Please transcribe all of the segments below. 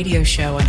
radio show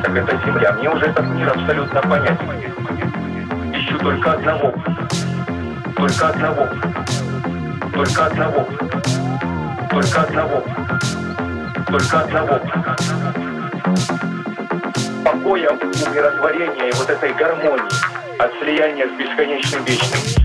понимаешь, как это Земля. Мне уже этот мир абсолютно понятен. Ищу только одного. Только одного. Только одного. Только одного. Только одного. Покоя, умиротворения и вот этой гармонии от слияния с бесконечным вечным.